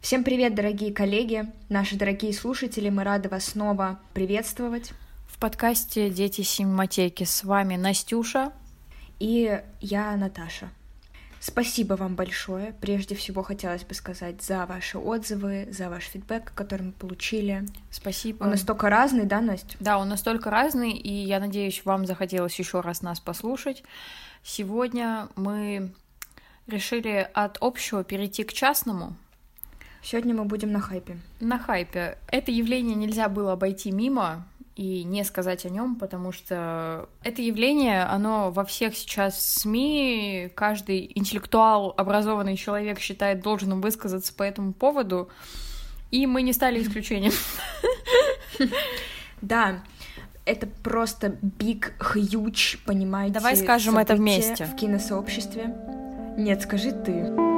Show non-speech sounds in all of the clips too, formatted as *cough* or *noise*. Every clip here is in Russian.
Всем привет, дорогие коллеги, наши дорогие слушатели, мы рады вас снова приветствовать. В подкасте «Дети синематеки» с вами Настюша и я, Наташа. Спасибо вам большое. Прежде всего хотелось бы сказать за ваши отзывы, за ваш фидбэк, который мы получили. Спасибо. Он настолько разный, да, Настя? Да, он настолько разный, и я надеюсь, вам захотелось еще раз нас послушать. Сегодня мы решили от общего перейти к частному. Сегодня мы будем на хайпе. На хайпе. Это явление нельзя было обойти мимо и не сказать о нем, потому что это явление, оно во всех сейчас СМИ, каждый интеллектуал, образованный человек считает должным высказаться по этому поводу, и мы не стали исключением. *laughs* Да, это просто big, huge, понимаете? Давай скажем это вместе. В киносообществе. Нет, скажи ты.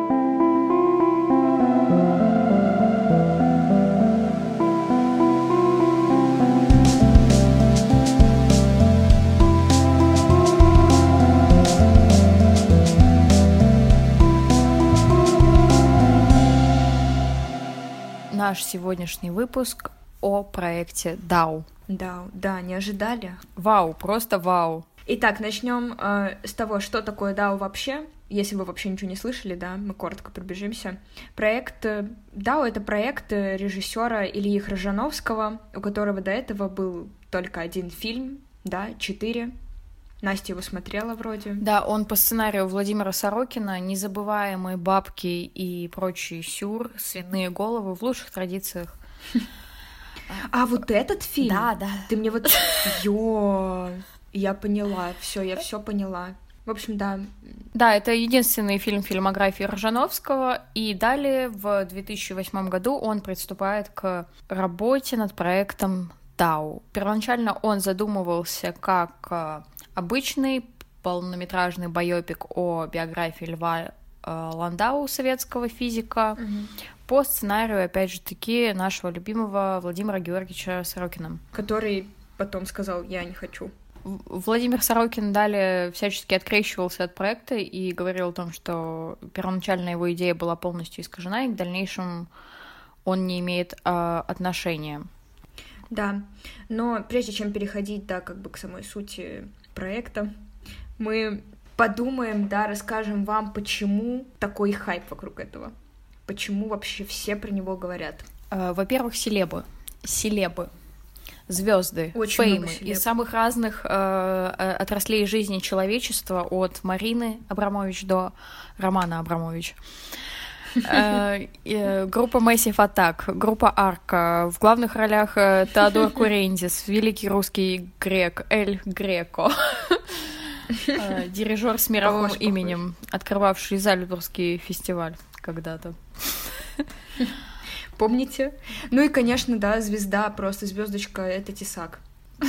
Наш сегодняшний выпуск о проекте DAO. DAO, да, не ожидали? Вау, просто вау. Итак, начнем э, с того, что такое DAO вообще. Если вы вообще ничего не слышали, да, мы коротко пробежимся. Проект э, DAO — это проект э, режиссера Ильи Хрожановского, у которого до этого был только один фильм, да, четыре Настя его смотрела вроде. Да, он по сценарию Владимира Сорокина «Незабываемые бабки и прочий сюр, свиные головы» в лучших традициях. А вот этот фильм? Да, да. Ты мне вот... Ё, я поняла, все, я все поняла. В общем, да. Да, это единственный фильм фильмографии Ржановского, и далее в 2008 году он приступает к работе над проектом Тау. Первоначально он задумывался как э, обычный полнометражный байопик о биографии Льва э, Ландау, советского физика, угу. по сценарию, опять же таки, нашего любимого Владимира Георгиевича Сорокина. Который потом сказал «я не хочу». Владимир Сорокин далее всячески открещивался от проекта и говорил о том, что первоначальная его идея была полностью искажена, и в дальнейшем он не имеет э, отношения. Да, но прежде чем переходить, да, как бы к самой сути проекта. Мы подумаем, да, расскажем вам, почему такой хайп вокруг этого. Почему вообще все про него говорят. Э, во-первых, селебы. Селебы звезды, феймы из самых разных э, э, отраслей жизни человечества, от Марины Абрамович до Романа Абрамович. Э, группа Massive Attack, группа Арка, в главных ролях э, Теодор *laughs* Курендис, великий русский грек Эль Греко, э, дирижер с мировым именем, открывавший Зальцбургский фестиваль когда-то. Помните? Ну и, конечно, да, звезда, просто звездочка это Тесак. *laughs*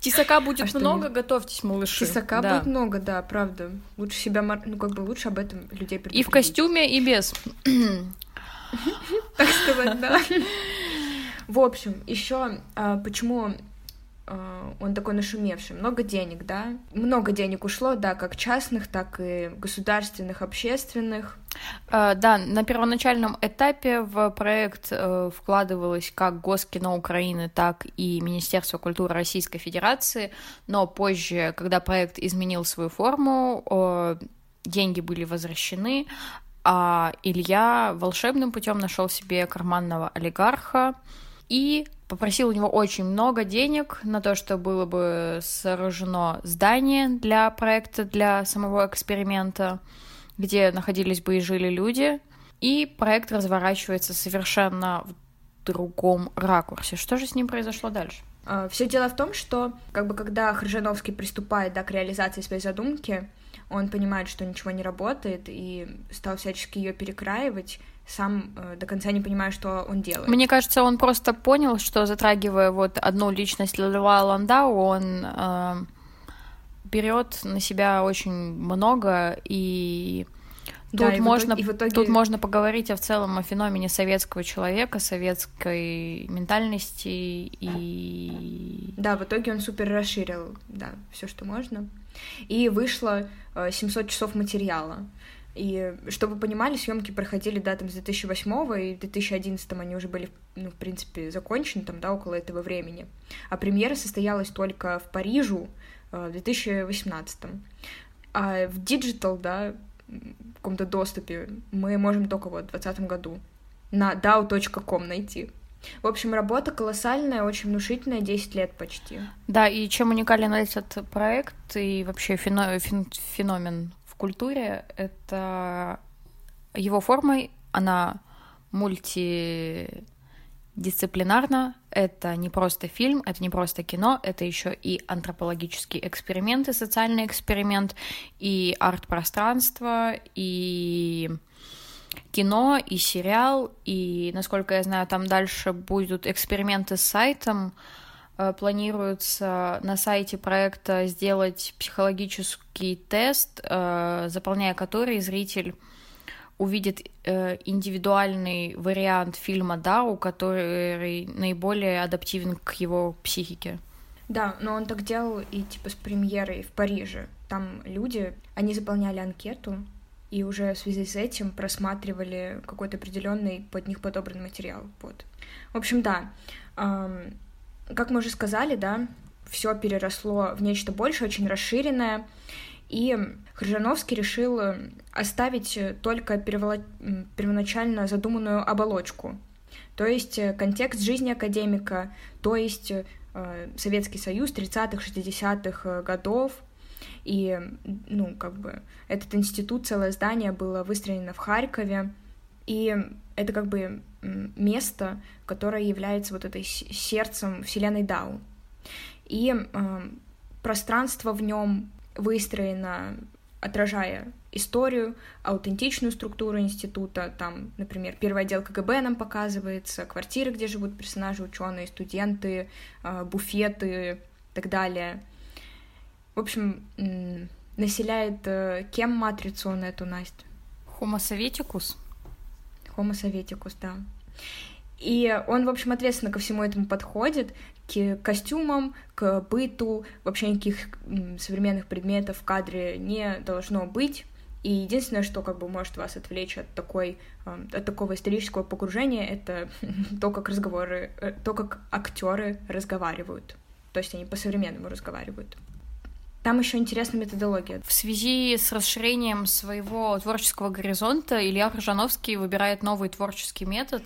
Тесака будет а много, что... готовьтесь, малыши. Тесака да. будет много, да, правда. Лучше себя, ну как бы лучше об этом людей предупредить. И в костюме, и без. Так сказать, да. В общем, еще а, почему он такой нашумевший. Много денег, да? Много денег ушло, да, как частных, так и государственных, общественных. Uh, да, на первоначальном этапе в проект uh, вкладывалось как Госкино Украины, так и Министерство культуры Российской Федерации, но позже, когда проект изменил свою форму, деньги были возвращены, а Илья волшебным путем нашел себе карманного олигарха и попросил у него очень много денег на то, что было бы сооружено здание для проекта, для самого эксперимента, где находились бы и жили люди. И проект разворачивается совершенно в другом ракурсе. Что же с ним произошло дальше? А, Все дело в том, что как бы когда Хржановский приступает да, к реализации своей задумки, он понимает, что ничего не работает, и стал всячески ее перекраивать, сам э, до конца не понимая, что он делает. Мне кажется, он просто понял, что затрагивая вот одну личность Льва Ландау, он э, берет на себя очень много и Тут, да, и можно, и в итоге... тут можно поговорить о в целом о феномене советского человека, советской ментальности и... Да, в итоге он супер расширил, да, все, что можно. И вышло 700 э, часов материала. И чтобы вы понимали, съемки проходили, да, там с 2008 и в 2011 они уже были, ну, в принципе, закончены, там, да, около этого времени. А премьера состоялась только в Париже э, в 2018. А в digital, да, в каком-то доступе мы можем только вот в 2020 году на dau.com найти. В общем, работа колоссальная, очень внушительная, 10 лет почти. Да, и чем уникален этот проект и вообще феномен в культуре, это его формой, она мультидисциплинарна, это не просто фильм, это не просто кино, это еще и антропологический эксперимент, и социальный эксперимент, и арт-пространство, и кино и сериал, и, насколько я знаю, там дальше будут эксперименты с сайтом. Э, планируется на сайте проекта сделать психологический тест, э, заполняя который зритель увидит э, индивидуальный вариант фильма Дау, который наиболее адаптивен к его психике. Да, но он так делал и типа с премьерой в Париже. Там люди, они заполняли анкету, и уже в связи с этим просматривали какой-то определенный под них подобранный материал. Вот. В общем, да, как мы уже сказали, да, все переросло в нечто большее, очень расширенное, и Крыжановский решил оставить только перволо... первоначально задуманную оболочку, то есть э, контекст жизни академика, то есть э, Советский Союз 30-х, 60-х годов, и, ну, как бы, этот институт, целое здание было выстроено в Харькове, и это как бы место, которое является вот этой сердцем вселенной Дау. И э, пространство в нем выстроено, отражая историю, аутентичную структуру института. Там, например, первый отдел КГБ нам показывается, квартиры, где живут персонажи, ученые, студенты, э, буфеты и так далее. В общем, населяет э, кем матрицу он эту, Настя? Homo советикус. Homo советикус, да. И он, в общем, ответственно ко всему этому подходит, к костюмам, к быту, вообще никаких современных предметов в кадре не должно быть. И единственное, что как бы может вас отвлечь от такой, э, от такого исторического погружения, это *laughs* то, как разговоры, э, то, как актеры разговаривают. То есть они по-современному разговаривают. Там еще интересная методология. В связи с расширением своего творческого горизонта Илья Рожановский выбирает новый творческий метод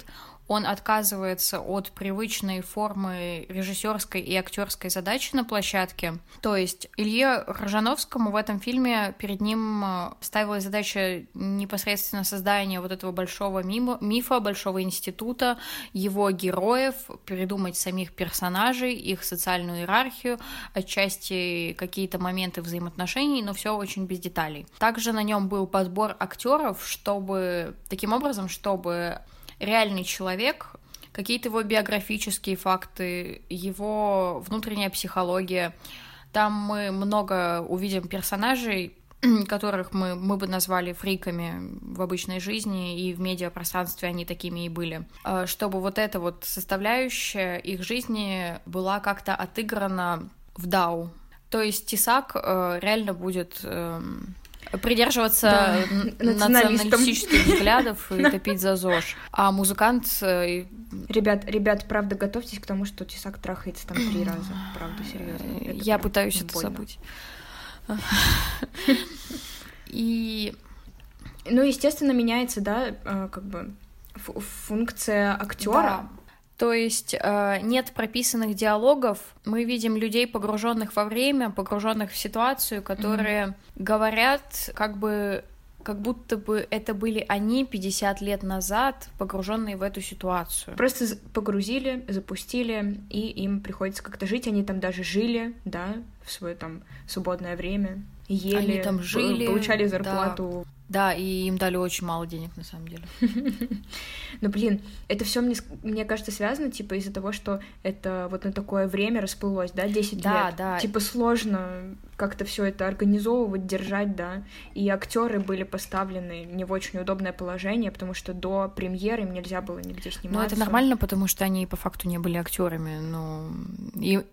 он отказывается от привычной формы режиссерской и актерской задачи на площадке. То есть Илье Рожановскому в этом фильме перед ним э, ставилась задача непосредственно создания вот этого большого мифа, большого института, его героев, придумать самих персонажей, их социальную иерархию, отчасти какие-то моменты взаимоотношений, но все очень без деталей. Также на нем был подбор актеров, чтобы таким образом, чтобы реальный человек, какие-то его биографические факты, его внутренняя психология. Там мы много увидим персонажей, *clears throat* которых мы, мы бы назвали фриками в обычной жизни, и в медиапространстве они такими и были. А, чтобы вот эта вот составляющая их жизни была как-то отыграна в Дау. То есть Тесак э, реально будет эм, придерживаться да, националистических взглядов и топить за ЗОЖ. А музыкант... Э, ребят, ребят, правда, готовьтесь к тому, что Тесак трахается там три раза. Правда, серьезно. Это Я пытаюсь это больно. забыть. И... Ну, естественно, меняется, да, э, как бы функция актера. Да. То есть э, нет прописанных диалогов. Мы видим людей, погруженных во время, погруженных в ситуацию, которые mm-hmm. говорят, как бы как будто бы это были они 50 лет назад, погруженные в эту ситуацию. Просто погрузили, запустили, и им приходится как-то жить. Они там даже жили, да, в свое там свободное время, ели, они там жили, получали зарплату. Да. Да, и им дали очень мало денег, на самом деле. *laughs* Но, блин, это все мне, мне кажется, связано, типа, из-за того, что это вот на такое время расплылось, да, 10 да, лет. Да, Типа, сложно как-то все это организовывать, держать, да. И актеры были поставлены не в очень удобное положение, потому что до премьеры им нельзя было нигде сниматься. Ну, это нормально, потому что они по факту не были актерами. Ну, и,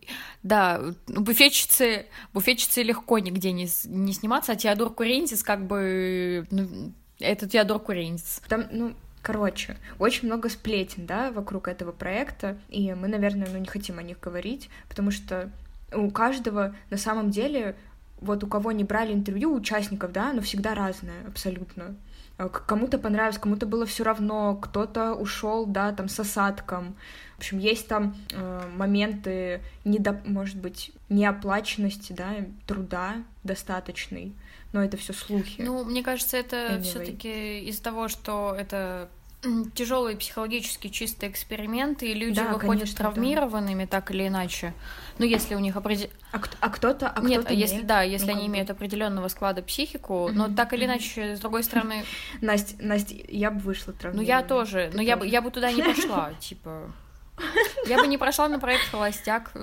да, буфетчицы, буфетчицы легко нигде не, не сниматься, а Теодор Курентис как бы ну, Это Теодор Куренец. Там, ну, Короче, очень много сплетен, да, вокруг этого проекта, и мы, наверное, ну, не хотим о них говорить, потому что у каждого на самом деле, вот у кого не брали интервью участников, да, оно всегда разное абсолютно. Э, кому-то понравилось, кому-то было все равно, кто-то ушел, да, там с осадком. В общем, есть там э, моменты, недо, может быть, неоплаченности, да, труда достаточный, но это все слухи. Ну, мне кажется, это anyway. все-таки из-за того, что это тяжелый психологически чистый эксперимент, и люди да, выходят конечно, травмированными да. так или иначе. Ну, если у них определ... А, а кто-то... А Нет, кто если да, если ну, они имеют определенного склада психику, mm-hmm. но так или иначе, с другой стороны... *laughs* Настя, Настя, я бы вышла травмированной. Ну, я тоже, но я бы, я бы туда не пошла, *laughs* типа... Я бы не прошла на проект «Холостяк». *laughs*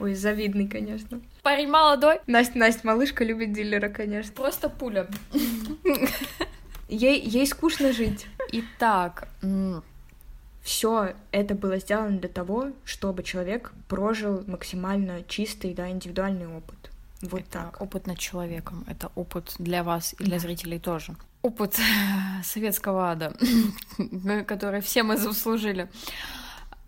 Ой, завидный, конечно. Парень молодой. Настя, Настя, малышка любит дилера, конечно. Просто пуля. Ей, ей скучно жить. Итак, все это было сделано для того, чтобы человек прожил максимально чистый, да, индивидуальный опыт. Вот это так. опыт над человеком. Это опыт для вас и для зрителей тоже. Опыт советского ада, *laughs* который все мы заслужили.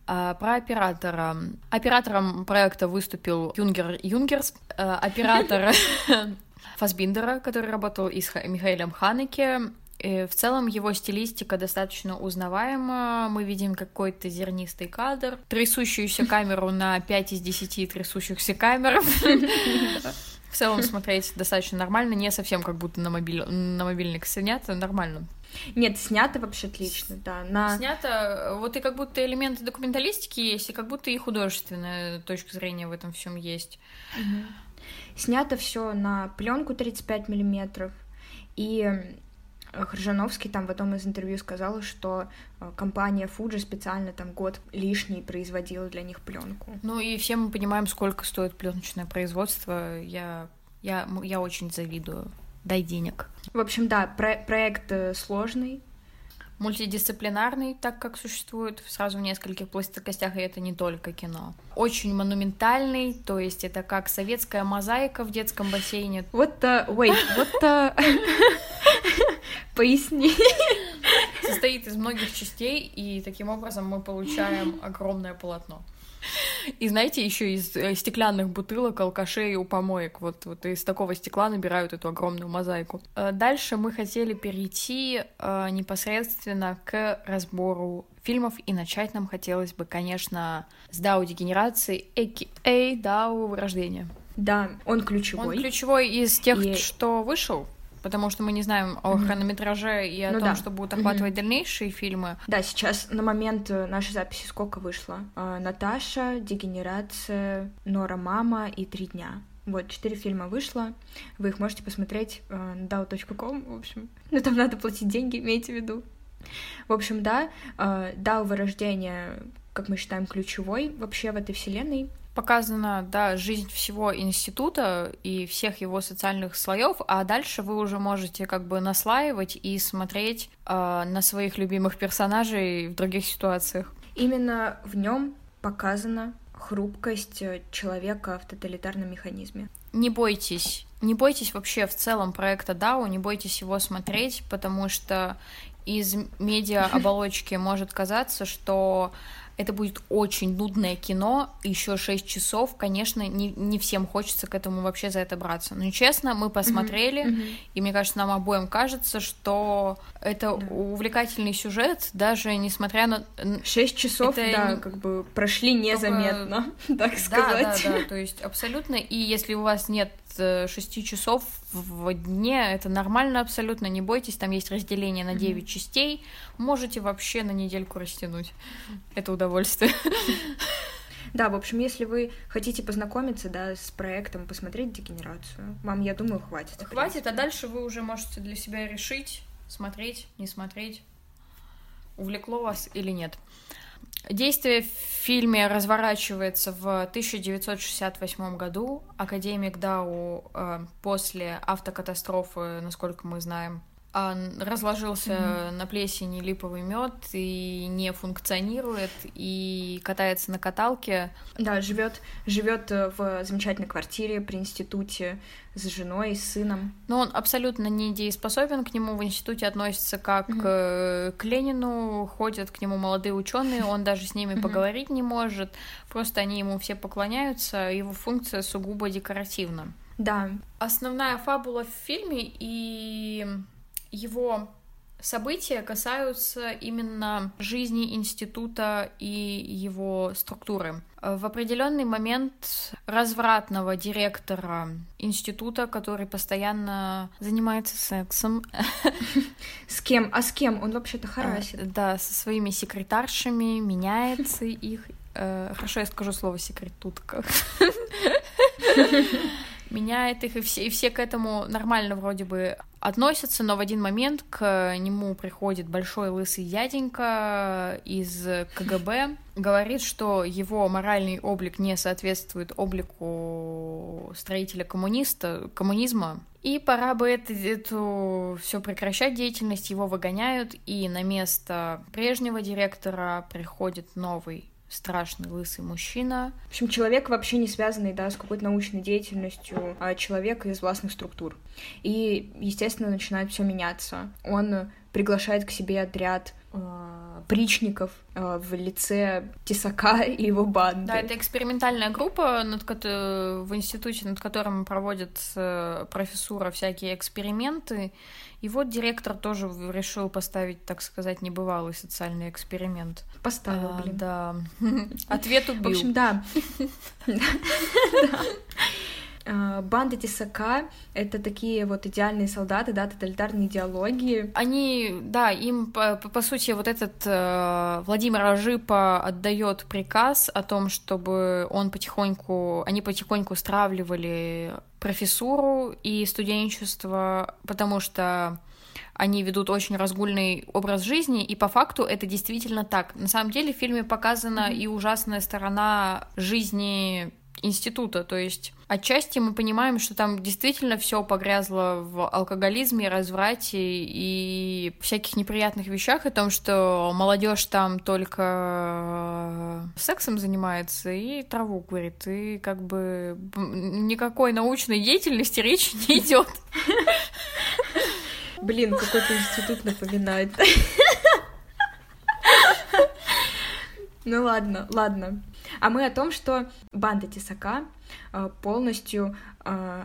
А, про оператора. Оператором проекта выступил Юнгер Юнгерс, а, оператор *laughs* Фасбиндера, который работал и с Михаилом Ханеке, и в целом его стилистика достаточно узнаваема. Мы видим какой-то зернистый кадр, трясущуюся *laughs* камеру на 5 из 10 трясущихся камер. *laughs* В целом смотреть достаточно нормально, не совсем как будто на, мобиль... на мобильник снято, нормально. Нет, снято вообще отлично, да. На... Снято, вот и как будто элементы документалистики есть, и как будто и художественная точка зрения в этом всем есть. Угу. Снято все на пленку 35 миллиметров, и Хржановский там в одном из интервью сказал, что э, компания Fuji специально там год лишний производила для них пленку. Ну и все мы понимаем, сколько стоит пленочное производство. Я, я, я очень завидую. Дай денег. В общем, да, про проект э, сложный, мультидисциплинарный, так как существует сразу в нескольких плоскостях, и это не только кино. Очень монументальный, то есть это как советская мозаика в детском бассейне. Вот, uh, wait, вот uh... *laughs* поясни. Состоит из многих частей, и таким образом мы получаем огромное полотно. И знаете, еще из э, стеклянных бутылок, алкашей у помоек. Вот, вот из такого стекла набирают эту огромную мозаику. Э, дальше мы хотели перейти э, непосредственно к разбору фильмов, и начать нам хотелось бы, конечно, с Дау Дегенерации, а.к.а. Дау Вырождения. Да, он ключевой. Он ключевой из тех, и... что вышел потому что мы не знаем о mm-hmm. хронометраже и о ну, том, да. что будут охватывать mm-hmm. дальнейшие фильмы. Да, сейчас на момент э, нашей записи сколько вышло? Э, Наташа, Дегенерация, Нора Мама и Три дня. Вот, четыре фильма вышло. Вы их можете посмотреть э, на dao.com, в общем. Но там надо платить деньги, имейте в виду. В общем, да, э, DAO вырождение, как мы считаем, ключевой вообще в этой вселенной показана, да, жизнь всего института и всех его социальных слоев, а дальше вы уже можете как бы наслаивать и смотреть э, на своих любимых персонажей в других ситуациях. Именно в нем показана хрупкость э, человека в тоталитарном механизме. Не бойтесь, не бойтесь вообще в целом проекта DAO, не бойтесь его смотреть, потому что из медиа оболочки может казаться, что это будет очень нудное кино, еще 6 часов, конечно, не, не всем хочется к этому вообще за это браться. Но честно, мы посмотрели, mm-hmm. Mm-hmm. и мне кажется, нам обоим кажется, что это да. увлекательный сюжет, даже несмотря на... 6 часов, это да, как бы прошли незаметно, Только... *laughs* так сказать. Да, да, да, то есть абсолютно, и если у вас нет 6 часов в дне, это нормально абсолютно, не бойтесь, там есть разделение на 9 mm-hmm. частей, можете вообще на недельку растянуть это удовольствие. Да, в общем, если вы хотите познакомиться, да, с проектом, посмотреть дегенерацию, вам, я думаю, хватит. Хватит, а дальше вы уже можете для себя решить, смотреть, не смотреть, увлекло вас или нет. Действие в фильме разворачивается в 1968 году. Академик Дау э, после автокатастрофы, насколько мы знаем, а разложился mm-hmm. на плесени липовый мед и не функционирует и катается на каталке. Да, живет живет э, в замечательной квартире при институте с женой, с сыном. Но он абсолютно не дееспособен, к нему в институте относятся как mm-hmm. к Ленину, ходят к нему молодые ученые, он даже с ними mm-hmm. поговорить не может, просто они ему все поклоняются, его функция сугубо декоративна. Да. Основная фабула в фильме и его события касаются именно жизни института и его структуры. В определенный момент развратного директора института, который постоянно занимается сексом. *laughs* С кем? А с кем? Он вообще-то харасит. Э, да, со своими секретаршами, меняется их. Э, хорошо, я скажу слово секретутка *laughs* меняет их, и все, и все к этому нормально вроде бы относятся, но в один момент к нему приходит большой лысый дяденька из КГБ, говорит, что его моральный облик не соответствует облику строителя коммуниста, коммунизма, и пора бы это, эту все прекращать деятельность, его выгоняют, и на место прежнего директора приходит новый страшный лысый мужчина. В общем, человек вообще не связанный, да, с какой-то научной деятельностью, а человек из властных структур. И, естественно, начинает все меняться. Он приглашает к себе отряд причников э, в лице Тесака и его банды. Да, это экспериментальная группа над, в институте, над которым проводят э, профессура всякие эксперименты. И вот директор тоже решил поставить, так сказать, небывалый социальный эксперимент. Поставил, а, блин. Да. *laughs* Ответ убил. В общем, да. *laughs* А, банда Тесака — это такие вот идеальные солдаты, да, тоталитарные идеологии. Они, да, им, по, по сути, вот этот э, Владимир Ажипа отдает приказ о том, чтобы он потихоньку, они потихоньку стравливали профессуру и студенчество, потому что они ведут очень разгульный образ жизни, и по факту это действительно так. На самом деле в фильме показана mm-hmm. и ужасная сторона жизни института, то есть отчасти мы понимаем, что там действительно все погрязло в алкоголизме, разврате и всяких неприятных вещах, о том, что молодежь там только сексом занимается и траву курит, и как бы никакой научной деятельности речи не идет. Блин, какой-то институт напоминает. Ну ладно, ладно. А мы о том, что банда Тесака э, полностью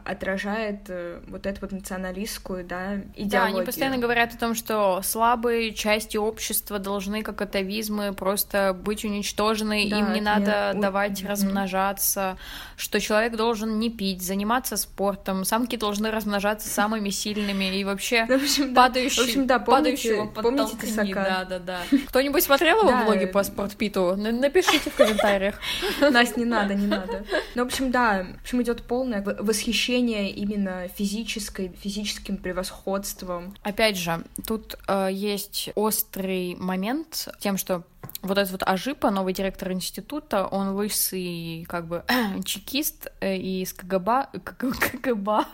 отражает э, вот эту вот националистскую, да, идеологию. Да, они постоянно говорят о том, что слабые части общества должны, как атовизмы, просто быть уничтожены, да, им не надо нет, давать у... размножаться, что человек должен не пить, заниматься спортом, самки должны размножаться *laughs* самыми сильными и вообще в общем, падающий, в общем, да, помните, падающего помните Да, да, да. Кто-нибудь смотрел его *laughs* влоги по спортпиту? Напишите в комментариях. *laughs* Настя, не надо, не надо. Ну, в общем, да, в общем, идет полное восхищение именно физической, физическим превосходством. Опять же, тут э, есть острый момент тем, что вот этот вот Ажипа, новый директор института, он лысый, как бы, *clears throat* чекист э, из КГБ, *laughs* КГБ,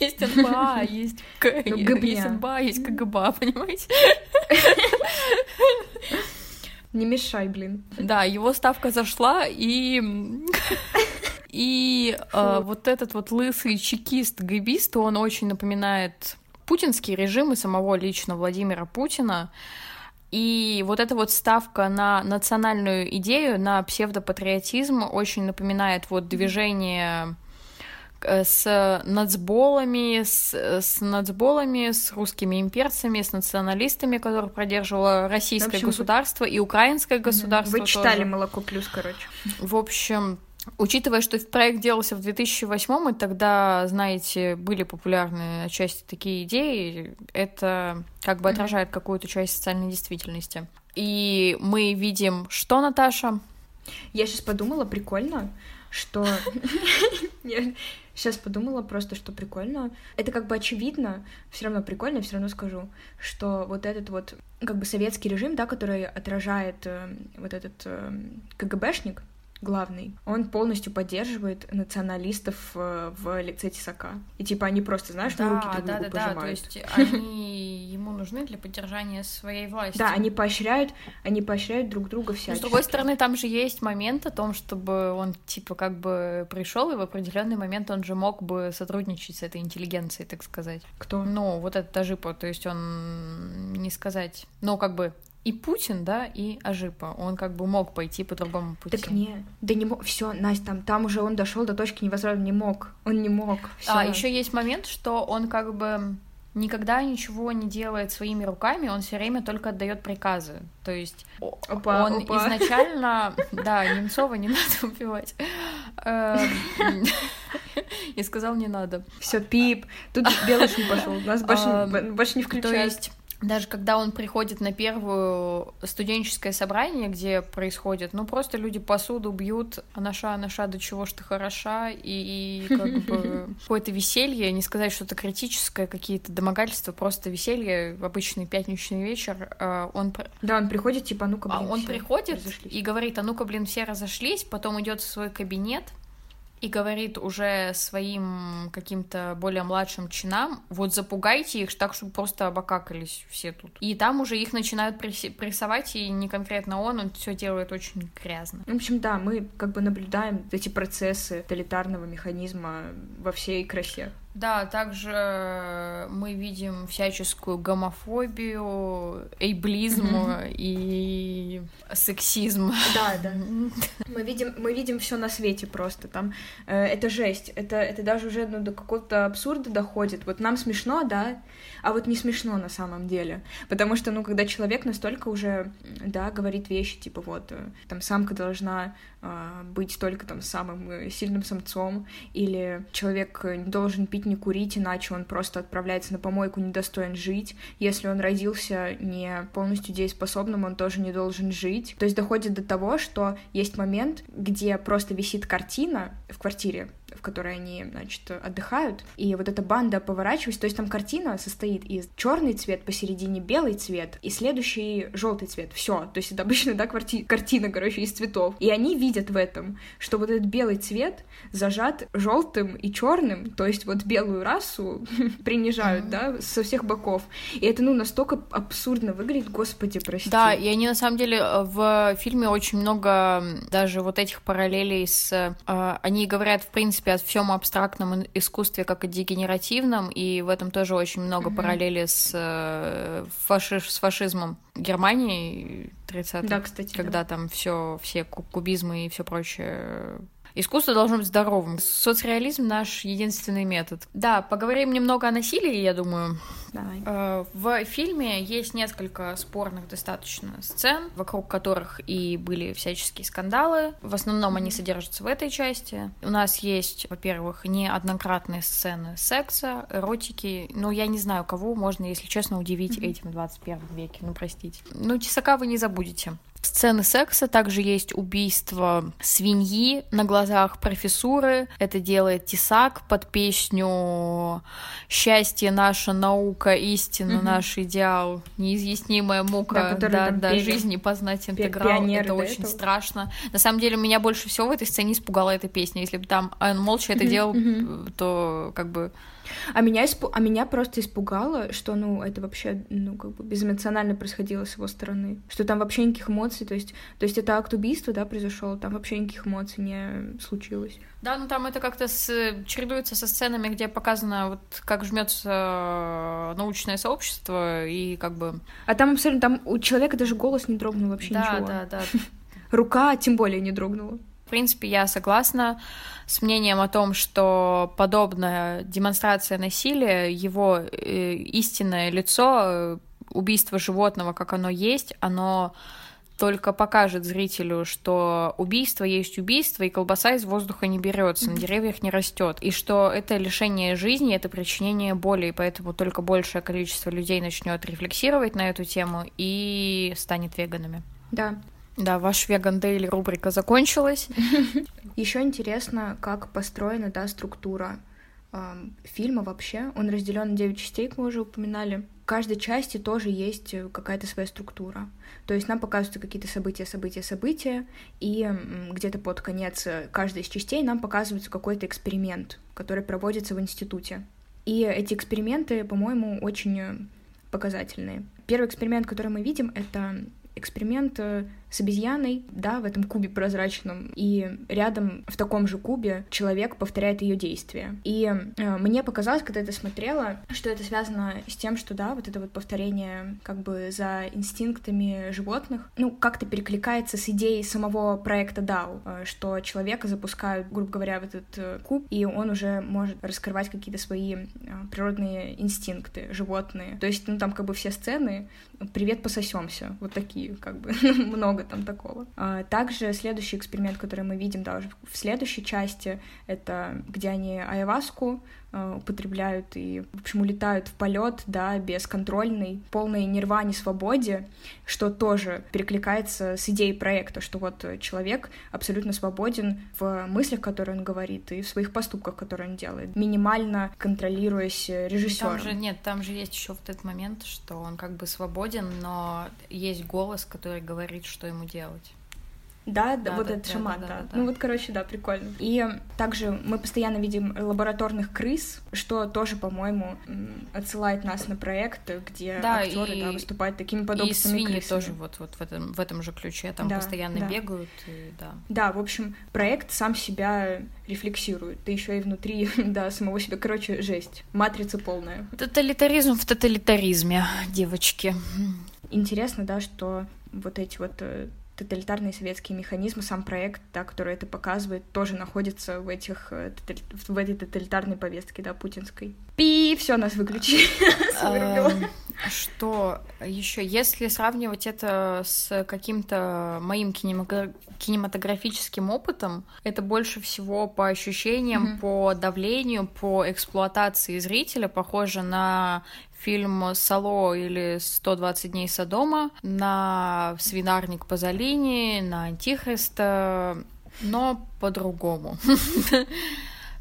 есть НБА, есть, ну, есть НБА, есть КГБ, понимаете? Не мешай, блин. Да, его ставка зашла, и *laughs* и э, вот этот вот лысый чекист-гибист, он очень напоминает путинский режим и самого лично Владимира Путина. И вот эта вот ставка на национальную идею, на псевдопатриотизм очень напоминает вот движение э, с нацболами, с, с нацболами, с русскими имперцами, с националистами, которых продерживало российское общем, государство и украинское государство. Вы читали тоже. «Молоко плюс», короче. В общем, Учитывая, что проект делался в 2008 и тогда, знаете, были популярны отчасти такие идеи, это как бы отражает какую-то часть социальной действительности. И мы видим, что, Наташа? Я сейчас подумала, прикольно, что... *laughs* Сейчас подумала просто, что прикольно. Это как бы очевидно, все равно прикольно, все равно скажу, что вот этот вот как бы советский режим, да, который отражает э, вот этот э, КГБшник, главный, он полностью поддерживает националистов э, в лице Тесака. И типа они просто, знаешь, да, руки друг да, другу да, пожимают. да, то есть *laughs* они ему нужны для поддержания своей власти. Да, они поощряют, они поощряют друг друга Но, всячески. с другой стороны, там же есть момент о том, чтобы он, типа, как бы пришел, и в определенный момент он же мог бы сотрудничать с этой интеллигенцией, так сказать. Кто? Ну, вот этот Ажипа, то есть он, не сказать, ну, как бы и Путин, да, и Ажипа. Он как бы мог пойти по другому пути. Так не, да не мог. Все, Настя, там, там уже он дошел до точки невозврата, не мог. Он не мог. Всё. А еще есть момент, что он как бы никогда ничего не делает своими руками, он все время только отдает приказы. То есть Опа, он опа. изначально, *laughs* да, Немцова не *laughs* надо убивать. Эм, *laughs* Я сказал, не надо. Все, пип. Тут белый шум пошел. Нас больше, не То включают. есть даже когда он приходит на первую студенческое собрание, где происходит, ну просто люди посуду бьют, анаша, анаша, до чего ж ты хороша, и, и как бы *laughs* какое-то веселье, не сказать что-то критическое, какие-то домогательства, просто веселье, обычный пятничный вечер, а, он Да, он приходит, типа, ну-ка, а блин, он всё, приходит разошлись. и говорит, а ну-ка, блин, все разошлись, потом идет в свой кабинет и говорит уже своим каким-то более младшим чинам, вот запугайте их так, чтобы просто обокакались все тут. И там уже их начинают пресс- прессовать, и не конкретно он, он все делает очень грязно. В общем, да, мы как бы наблюдаем эти процессы тоталитарного механизма во всей красе. Да, также мы видим всяческую гомофобию, эйблизм и сексизм. Да, да. Мы видим, мы видим все на свете просто. Там э, это жесть. Это, это даже уже ну, до какого-то абсурда доходит. Вот нам смешно, да, а вот не смешно на самом деле. Потому что, ну, когда человек настолько уже, да, говорит вещи, типа вот, э, там, самка должна э, быть только там самым сильным самцом, или человек не должен пить, не курить, иначе он просто отправляется на помойку, недостоин жить. Если он родился не полностью дееспособным, он тоже не должен жить. То есть доходит до того, что есть момент, где просто висит картина в квартире, в которой они, значит, отдыхают, и вот эта банда поворачивается, то есть там картина состоит из черный цвет, посередине белый цвет, и следующий желтый цвет. Все, то есть это обычно, да, кварти- картина, короче, из цветов. И они видят в этом, что вот этот белый цвет зажат желтым и черным, то есть вот белую расу *laughs* принижают, да, со всех боков. И это, ну, настолько абсурдно выглядит, господи, прости. Да, и они на самом деле в фильме очень много даже вот этих параллелей с... э, Они говорят, в принципе, о всем абстрактном искусстве как о дегенеративном, и в этом тоже очень много Мгм. параллелей с, э, фаши- с фашизмом Германии 30-х, Да, кстати, да. когда там все, все ку- кубизмы и все прочее Искусство должно быть здоровым. Соцреализм наш единственный метод. Да, поговорим немного о насилии, я думаю. Давай. Э, В фильме есть несколько спорных достаточно сцен, вокруг которых и были всяческие скандалы. В основном они содержатся в этой части. У нас есть, во-первых, неоднократные сцены секса, эротики. Ну, я не знаю, кого можно, если честно, удивить Мгм. этим в 21 веке. Ну, простите. Ну, Тесака вы не забудете. Сцены секса, также есть убийство свиньи на глазах профессуры. Это делает Тесак под песню «Счастье наша наука, истина Мгм. наш идеал, неизъяснимая Да, мука, да, там да, пели. жизни познать интеграл». пионеры Это очень этого. страшно. На самом деле меня больше всего в этой сцене испугала эта песня. Если бы там он молча это делал, то как бы А меня, испу- а меня просто испугало, что, ну, это вообще, ну, как бы безэмоционально происходило с его стороны. Что там вообще никаких эмоций, то есть, то есть это акт убийства, да, произошел, там вообще никаких эмоций не случилось. Да, ну там это как-то с... чередуется со сценами, где показано, вот как жмется научное сообщество, и как бы. А там абсолютно, там у человека даже голос не дрогнул вообще да, ничего. да, да. *laughs* Рука тем более не дрогнула. В принципе, я согласна с мнением о том, что подобная демонстрация насилия, его э, истинное лицо, э, убийство животного, как оно есть, оно только покажет зрителю, что убийство есть убийство, и колбаса из воздуха не берется, на деревьях не растет, и что это лишение жизни, это причинение боли, и поэтому только большее количество людей начнет рефлексировать на эту тему и станет веганами. Да. Да, ваш веган дейли рубрика закончилась. *laughs* Еще интересно, как построена, да, структура э, фильма вообще. Он разделен на 9 частей, как мы уже упоминали. В каждой части тоже есть какая-то своя структура. То есть нам показываются какие-то события, события, события, и где-то под конец каждой из частей нам показывается какой-то эксперимент, который проводится в институте. И эти эксперименты, по-моему, очень показательные. Первый эксперимент, который мы видим, это эксперимент э, с обезьяной, да, в этом кубе прозрачном, и рядом в таком же кубе человек повторяет ее действия. И э, мне показалось, когда я это смотрела, что это связано с тем, что, да, вот это вот повторение как бы за инстинктами животных, ну, как-то перекликается с идеей самого проекта DAO, э, что человека запускают, грубо говоря, в этот э, куб, и он уже может раскрывать какие-то свои э, природные инстинкты, животные. То есть, ну, там как бы все сцены «Привет, пососемся», вот такие, как бы, *laughs* много много там такого. А, также следующий эксперимент, который мы видим даже в следующей части, это где они айваску употребляют и, в общем, улетают в полет, да, бесконтрольный, полной нирване, свободе, что тоже перекликается с идеей проекта, что вот человек абсолютно свободен в мыслях, которые он говорит, и в своих поступках, которые он делает, минимально контролируясь режиссером. Там же нет, там же есть еще вот этот момент, что он как бы свободен, но есть голос, который говорит, что ему делать. Да, да, вот да, этот да, шаман, да, да. да. Ну вот, короче, да, прикольно. И также мы постоянно видим лабораторных крыс, что тоже, по-моему, отсылает нас на проект, где да, актеры и... да, выступают такими подобными и свиньи крысами. тоже вот, вот в, этом, в этом же ключе, там да, постоянно да. бегают, и, да. Да, в общем, проект сам себя рефлексирует, ты еще и внутри, *laughs* да, самого себя, короче, жесть, матрица полная. Тоталитаризм в тоталитаризме, девочки. Интересно, да, что вот эти вот э, тоталитарные советские механизмы, сам проект, да, который это показывает, тоже находится в этих э, в этой тоталитарной повестке, да, путинской. Пи, все нас выключили. *laughs* Что еще, если сравнивать это с каким-то моим кинематографическим опытом, это больше всего по ощущениям, по давлению, по эксплуатации зрителя похоже на фильм «Сало» или «120 дней Содома», на «Свинарник Пазолини», на «Антихриста», но по-другому. *laughs*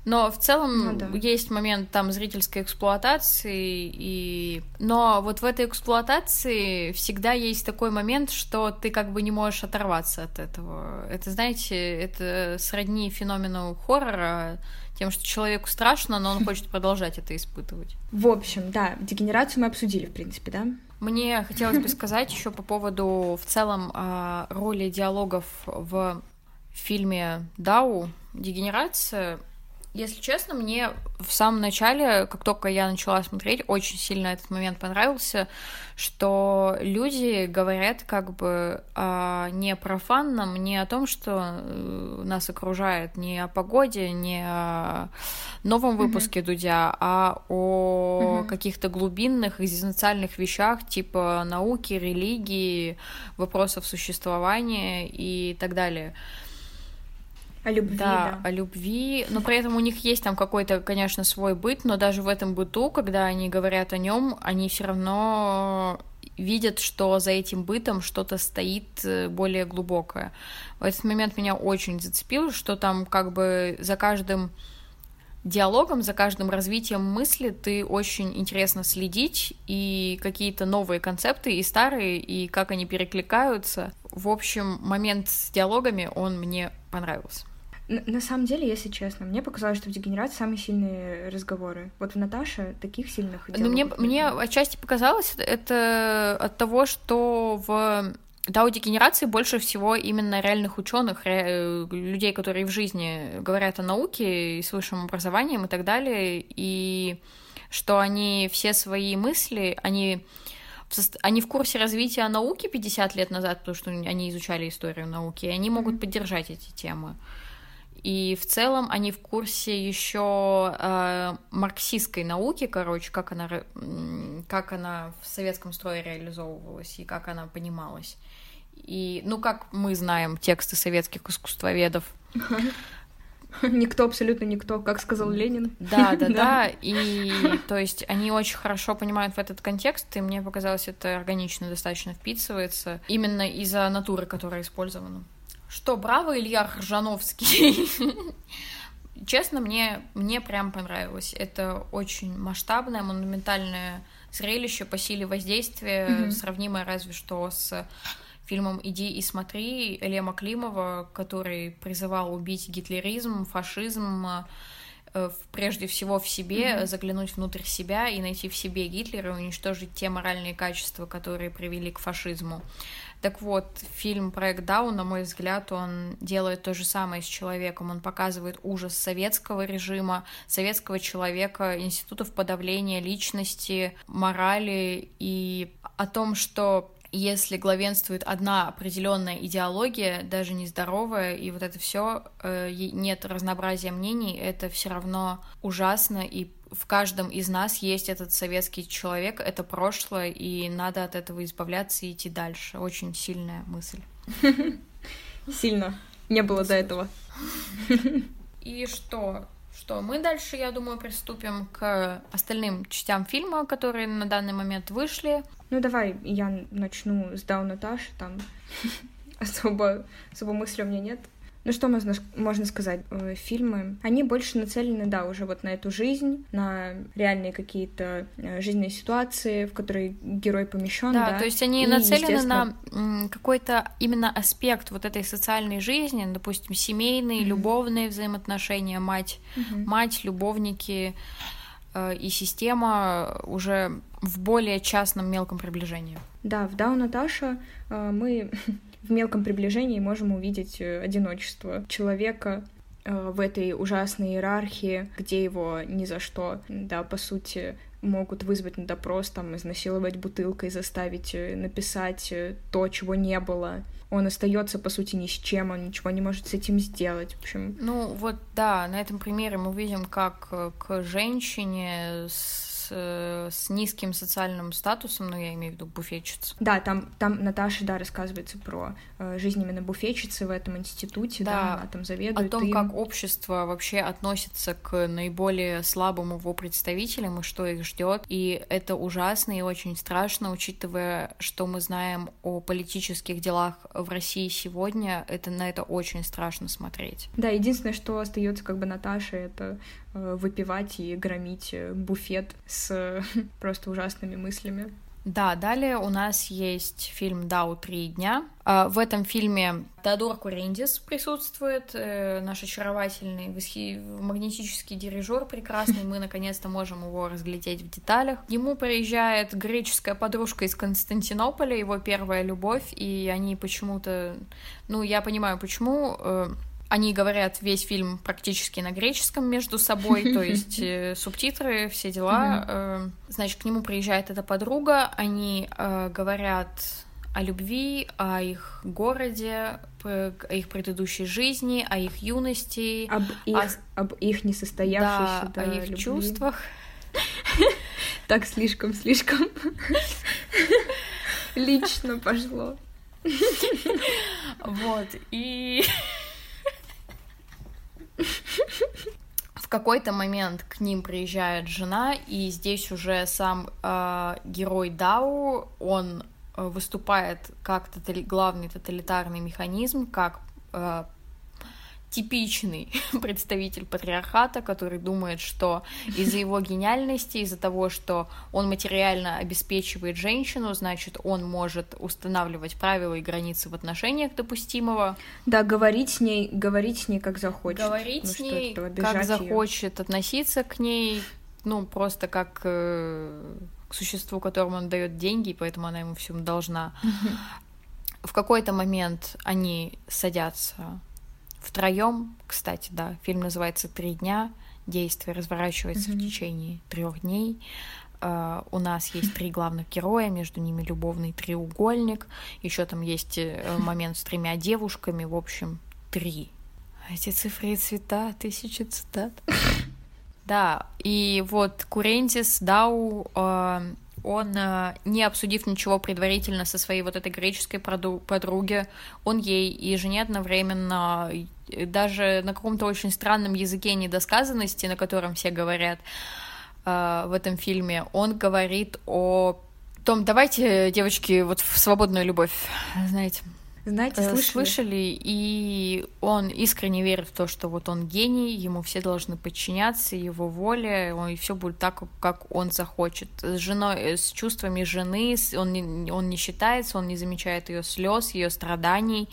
Но в целом ну, да. есть момент там зрительской эксплуатации, и... но вот в этой эксплуатации всегда есть такой момент, что ты как бы не можешь оторваться от этого. Это, знаете, это сродни феномену хоррора, тем, что человеку страшно, но он хочет продолжать это испытывать. В общем, да, дегенерацию мы обсудили, в принципе, да? Мне хотелось бы *laughs* сказать еще по поводу в целом а, роли диалогов в фильме Дау. Дегенерация если честно, мне в самом начале, как только я начала смотреть, очень сильно этот момент понравился, что люди говорят как бы о не профанном, не о том, что э, нас окружает, не о погоде, не о новом выпуске mm-hmm. Дудя, а о mm-hmm. каких-то глубинных экзистенциальных вещах типа науки, религии, вопросов существования и так далее. О любви, да, да, о любви, но при этом у них есть там какой-то, конечно, свой быт, но даже в этом быту, когда они говорят о нем, они все равно видят, что за этим бытом что-то стоит э, более глубокое. В этот момент меня очень зацепило, что там как бы за каждым диалогом, за каждым развитием мысли ты очень интересно следить, и какие-то новые концепты, и старые, и как они перекликаются. В общем, момент с диалогами, он мне понравился. На, самом деле, если честно, мне показалось, что в дегенерации самые сильные разговоры. Вот в Наташе таких сильных Ну, мне, мне отчасти показалось это от того, что в да, у дегенерации больше всего именно реальных ученых, ре... людей, которые в жизни говорят о науке и с высшим образованием и так далее, и что они все свои мысли, они они в курсе развития науки 50 лет назад, потому что они изучали историю науки, и они могут поддержать эти темы. И в целом они в курсе еще э, марксистской науки, короче, как она, как она в советском строе реализовывалась и как она понималась. И, ну, как мы знаем тексты советских искусствоведов. *laughs* Никто, абсолютно никто, как сказал Ленин. Да, *laughs* да, да. И то есть они очень хорошо понимают в этот контекст, и мне показалось, это органично достаточно вписывается именно из-за натуры, которая использована. Что, браво, Илья Ржановский? *laughs* честно, мне, мне прям понравилось. Это очень масштабное, монументальное зрелище по силе воздействия, mm-hmm. сравнимое разве что с фильмом «Иди и смотри» Лема Климова, который призывал убить гитлеризм, фашизм, э, прежде всего в себе, mm-hmm. заглянуть внутрь себя и найти в себе Гитлера и уничтожить те моральные качества, которые привели к фашизму. Так вот, фильм «Проект Даун», на мой взгляд, он делает то же самое с человеком. Он показывает ужас советского режима, советского человека, институтов подавления личности, морали и о том, что если главенствует одна определенная идеология, даже нездоровая, и вот это все э, нет разнообразия мнений, это все равно ужасно, и в каждом из нас есть этот советский человек, это прошлое, и надо от этого избавляться и идти дальше. Очень сильная мысль. Сильно. Не было до этого. И что? Что мы дальше, я думаю, приступим к остальным частям фильма, которые на данный момент вышли. Ну давай я начну с Дау Наташи, там особо, особо мысли у меня нет. Ну что можно, можно сказать? Э, фильмы, они больше нацелены, да, уже вот на эту жизнь, на реальные какие-то э, жизненные ситуации, в которые герой помещен. Да, да, то есть они и, нацелены естественно... на какой-то именно аспект вот этой социальной жизни, допустим, семейные, mm-hmm. любовные взаимоотношения, мать, mm-hmm. мать, любовники э, и система уже в более частном мелком приближении. Да, в Дау Наташа мы *laughs* в мелком приближении можем увидеть э, одиночество человека э, в этой ужасной иерархии, где его ни за что, да, по сути, могут вызвать на допрос, там, изнасиловать бутылкой, заставить э, написать то, чего не было. Он остается, по сути, ни с чем, он ничего не может с этим сделать. В общем... Ну, вот, да, на этом примере мы видим, как к женщине с с, низким социальным статусом, ну, я имею в виду буфетчиц. Да, там, там Наташа, да, рассказывается про э, жизнь именно буфетчицы в этом институте, да, да она там заведует. О том, им. как общество вообще относится к наиболее слабым его представителям и что их ждет. И это ужасно и очень страшно, учитывая, что мы знаем о политических делах в России сегодня. Это на это очень страшно смотреть. Да, единственное, что остается как бы Наташе, это Э, выпивать и громить э, буфет с *laughs* просто ужасными мыслями. Да, далее у нас есть фильм «Дау. Три дня». А, в этом фильме Теодор Курендис присутствует, э, наш очаровательный восхи... магнетический дирижер прекрасный. Мы наконец-то можем его разглядеть в деталях. Ему приезжает греческая подружка из Константинополя, его первая любовь, и они почему-то... Ну, я понимаю, почему они говорят весь фильм практически на греческом между собой, то *laughs* есть э, субтитры, все дела. Э, значит, к нему приезжает эта подруга, они э, говорят о любви, о их городе, о их предыдущей жизни, о их юности, об их, о... об их несостоявшейся да, да, о их любви. чувствах. *laughs* Так слишком, слишком *laughs* лично пошло. Вот и в какой-то момент к ним приезжает жена, и здесь уже сам э, герой Дау, он э, выступает как тотали- главный тоталитарный механизм, как э, типичный *laughs* представитель патриархата, который думает, что из-за его гениальности, из-за того, что он материально обеспечивает женщину, значит, он может устанавливать правила и границы в отношениях допустимого. Да, говорить с ней, говорить с ней как захочет. Говорить ну, с ней как захочет, относиться к ней, ну, просто как э, к существу, которому он дает деньги, поэтому она ему всем должна. В какой-то момент они садятся Втроем, кстати, да, фильм называется «Три дня», действие разворачивается mm-hmm. в течение трех дней. Uh, у нас есть три главных героя, между ними любовный треугольник, еще там есть uh, момент с тремя девушками, в общем, три. Эти цифры и цвета, тысячи цитат. Да, и вот Курентис Дау uh, он, э, не обсудив ничего предварительно со своей вот этой греческой подруге, он ей и жене одновременно, даже на каком-то очень странном языке недосказанности, на котором все говорят э, в этом фильме, он говорит о том, давайте, девочки, вот в свободную любовь, знаете. Знаете, Э, слышали? слышали, и он искренне верит в то, что вот он гений, ему все должны подчиняться его воле, он- и все будет так, как он захочет. С женой, с чувствами жены, он не, он не считается, он не замечает ее слез, ее страданий.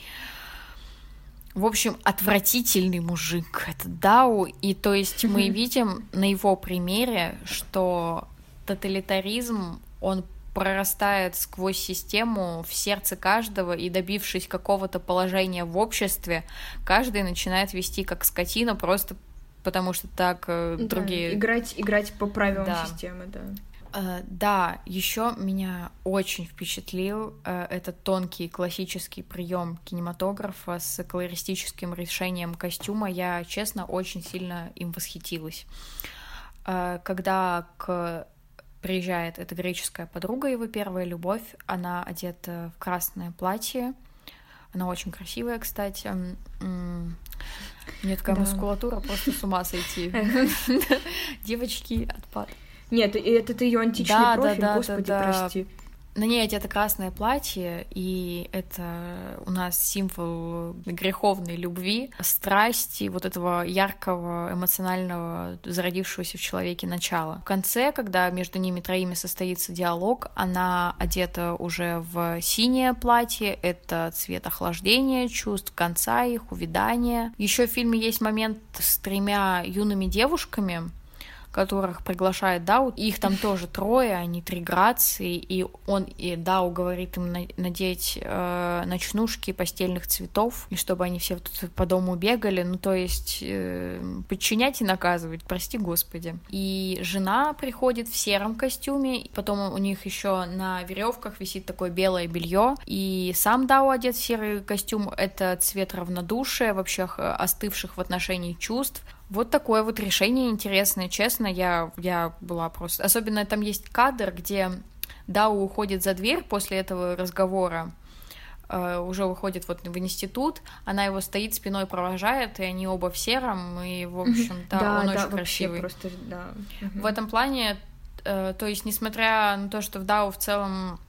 В общем, отвратительный мужик этот Дау, и то есть мы видим на его примере, что тоталитаризм, он прорастает сквозь систему в сердце каждого, и добившись какого-то положения в обществе, каждый начинает вести как скотина, просто потому что так э, Да, другие... играть, играть по правилам Да. системы, да. Э, Да, еще меня очень впечатлил э, этот тонкий классический прием кинематографа с колористическим решением костюма. Я, честно, очень сильно им восхитилась. Э, Когда к приезжает эта греческая подруга, его первая любовь, она одета в красное платье. Она очень красивая, кстати. У нее такая Да. мускулатура, просто с ума сойти. *laughs* Девочки, отпад. Нет, это ее античный профиль, господи, прости. На ней одето красное платье, и это у нас символ греховной любви, страсти, вот этого яркого, эмоционального, зародившегося в человеке начала. В конце, когда между ними троими состоится диалог, она одета уже в синее платье, это цвет охлаждения чувств, конца их, увядания. Еще в фильме есть момент с тремя юными девушками, которых приглашает Дау. Их там тоже трое, они три грации, и он и Дау говорит им на- надеть э, ночнушки постельных цветов, и чтобы они все тут по дому бегали, ну то есть э, подчинять и наказывать, прости господи. И жена приходит в сером костюме, потом у них еще на веревках висит такое белое белье, и сам Дау одет в серый костюм, это цвет равнодушия, вообще остывших в отношении чувств, вот такое вот решение интересное, честно, я, я была просто... Особенно там есть кадр, где Дау уходит за дверь после этого разговора, э, уже выходит вот в институт, она его стоит спиной провожает, и они оба в сером, и, в общем, да, да, он да, очень красивый. просто, да. В этом плане, э, то есть, несмотря на то, что в Дау в целом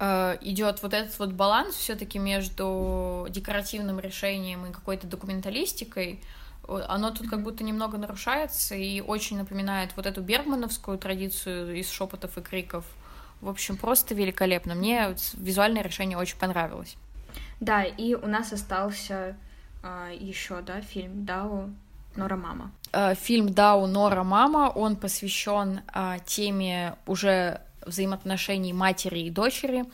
э, идет вот этот вот баланс все-таки между декоративным решением и какой-то документалистикой, оно тут как будто немного нарушается и очень напоминает вот эту бергмановскую традицию из шепотов и криков. В общем, просто великолепно. Мне визуальное решение очень понравилось. Да, и у нас остался еще, да, фильм Дау Нора Мама. Э, Фильм Дау Нора Мама, он посвящен а, теме уже взаимоотношений матери и дочери.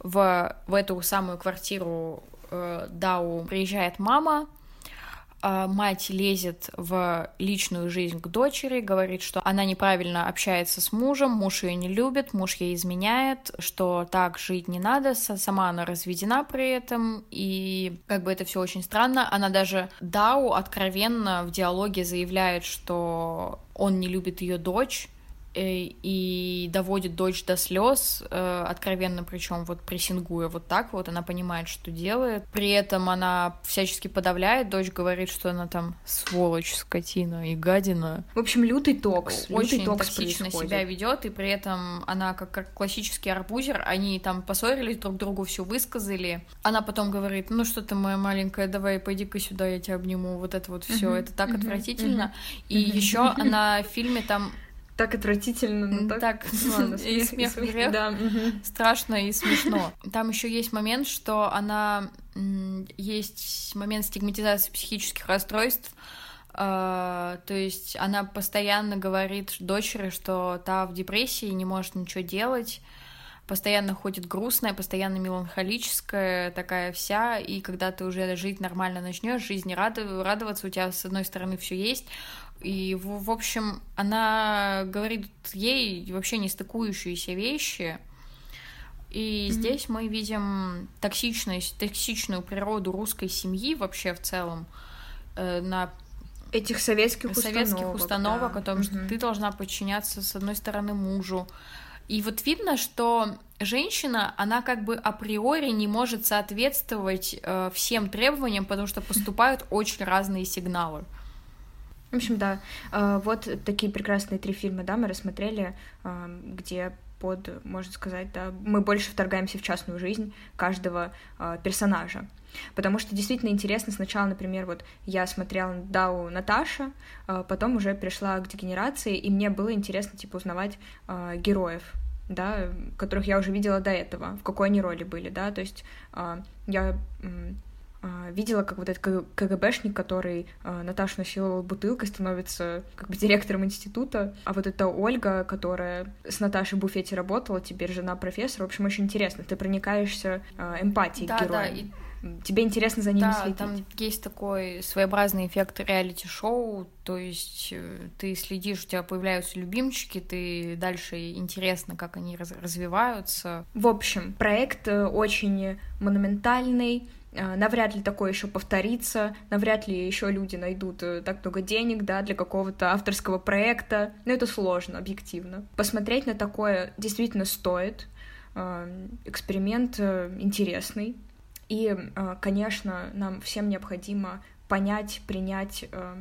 В, в эту самую квартиру э, Дау приезжает мама, а мать лезет в личную жизнь к дочери, говорит, что она неправильно общается с мужем, муж ее не любит, муж ей изменяет, что так жить не надо, сама она разведена при этом, и как бы это все очень странно. Она даже Дау откровенно в диалоге заявляет, что он не любит ее дочь, и доводит дочь до слез, э, откровенно, причем вот прессингуя вот так вот, она понимает, что делает. При этом она всячески подавляет, дочь говорит, что она там сволочь, скотина и гадина. В общем, лютый токс. Очень лютый токс токсично происходит. себя ведет, и при этом она как, как классический арбузер, они там поссорились друг другу, все высказали. Она потом говорит, ну что ты, моя маленькая, давай пойди-ка сюда, я тебя обниму. Вот это вот все, это так отвратительно. И еще *laughs* она в фильме там Так отвратительно, ну М, так... так, *laughs* Ладно, и смех, и грех. *laughs* Да, страшно и смешно. *laughs* Там еще есть момент, что она есть момент стигматизации психических расстройств. А, то есть она постоянно говорит дочери, что та в депрессии не может ничего делать, постоянно ходит грустная, постоянно меланхолическая, такая вся, и когда ты уже жить нормально начнешь, жизни рад- радоваться, у тебя с одной стороны все есть, и, в, в общем, она говорит ей вообще не стыкующиеся вещи, и Мгм. здесь мы видим токсичность, токсичную природу русской семьи вообще в целом э, на Этих советских установок. советских установок да. о том, что Мгм. ты должна подчиняться с одной стороны мужу. И вот видно, что женщина, она как бы априори не может соответствовать э, всем требованиям, потому что поступают очень разные сигналы. В общем, да, э, вот такие прекрасные три фильма, да, мы рассмотрели, э, где под, можно сказать, да, мы больше вторгаемся в частную жизнь каждого э, персонажа. Потому что действительно интересно сначала, например, вот я смотрела Дау Наташа, потом уже пришла к дегенерации, и мне было интересно, типа, узнавать героев, да, которых я уже видела до этого, в какой они роли были, да, то есть я а, видела, как вот этот КГБшник, который э, Наташу насиловал бутылкой, становится как бы директором института, а вот эта Ольга, которая с Наташей в буфете работала, теперь жена профессора, в общем, очень интересно, ты проникаешься э, эмпатией да, к героям. Да, и тебе интересно за ними да, следить. там есть такой своеобразный эффект реалити-шоу, то есть э, ты следишь, у тебя появляются любимчики, ты дальше интересно, как они раз развиваются. В общем, проект э, очень монументальный, навряд ли такое еще повторится, навряд ли еще люди найдут так много денег, да, для какого-то авторского проекта, но это сложно, объективно. Посмотреть на такое действительно стоит, эксперимент интересный, и, э, конечно, нам всем необходимо понять, принять э,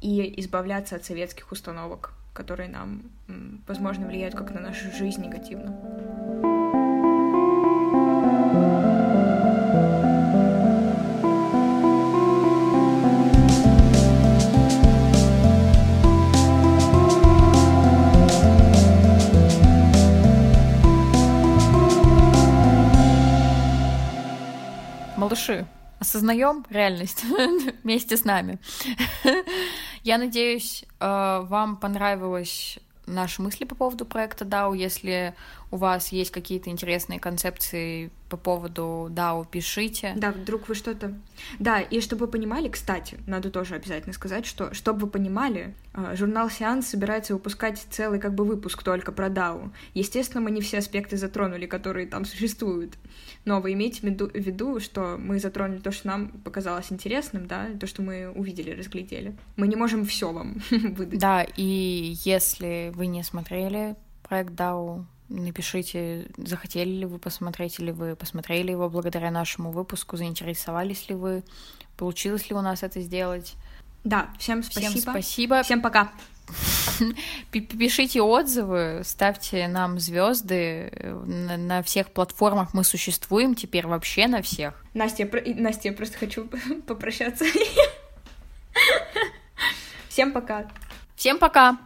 и избавляться от советских установок, которые нам, возможно, влияют как на нашу жизнь негативно. Малыши, осознаем реальность *laughs* вместе с нами. Я надеюсь, э, вам понравилось наши мысли по поводу проекта DAO. Если у вас есть какие-то интересные концепции по поводу DAO, пишите. Да, вдруг вы что-то... Да, и чтобы вы понимали, кстати, надо тоже обязательно сказать, что, чтобы вы понимали, э, журнал «Сеанс» собирается выпускать целый как бы выпуск только про DAO. Естественно, мы не все аспекты затронули, которые там существуют. Но вы имейте в виду, в виду, что мы затронули то, что нам показалось интересным, да, то, что мы увидели, разглядели. Мы не можем все вам *laughs* выдать. Да, и если вы не смотрели проект DAO, напишите, захотели ли вы посмотреть, или вы посмотрели его благодаря нашему выпуску, заинтересовались ли вы, получилось ли у нас это сделать. Да, всем спасибо. Всем спасибо. Всем пока. *laughs* Пишите отзывы, ставьте нам звезды. На, на всех платформах мы существуем теперь вообще на всех. Настя, Настя, я просто хочу *laughs* попрощаться. *laughs* Всем пока. Всем пока.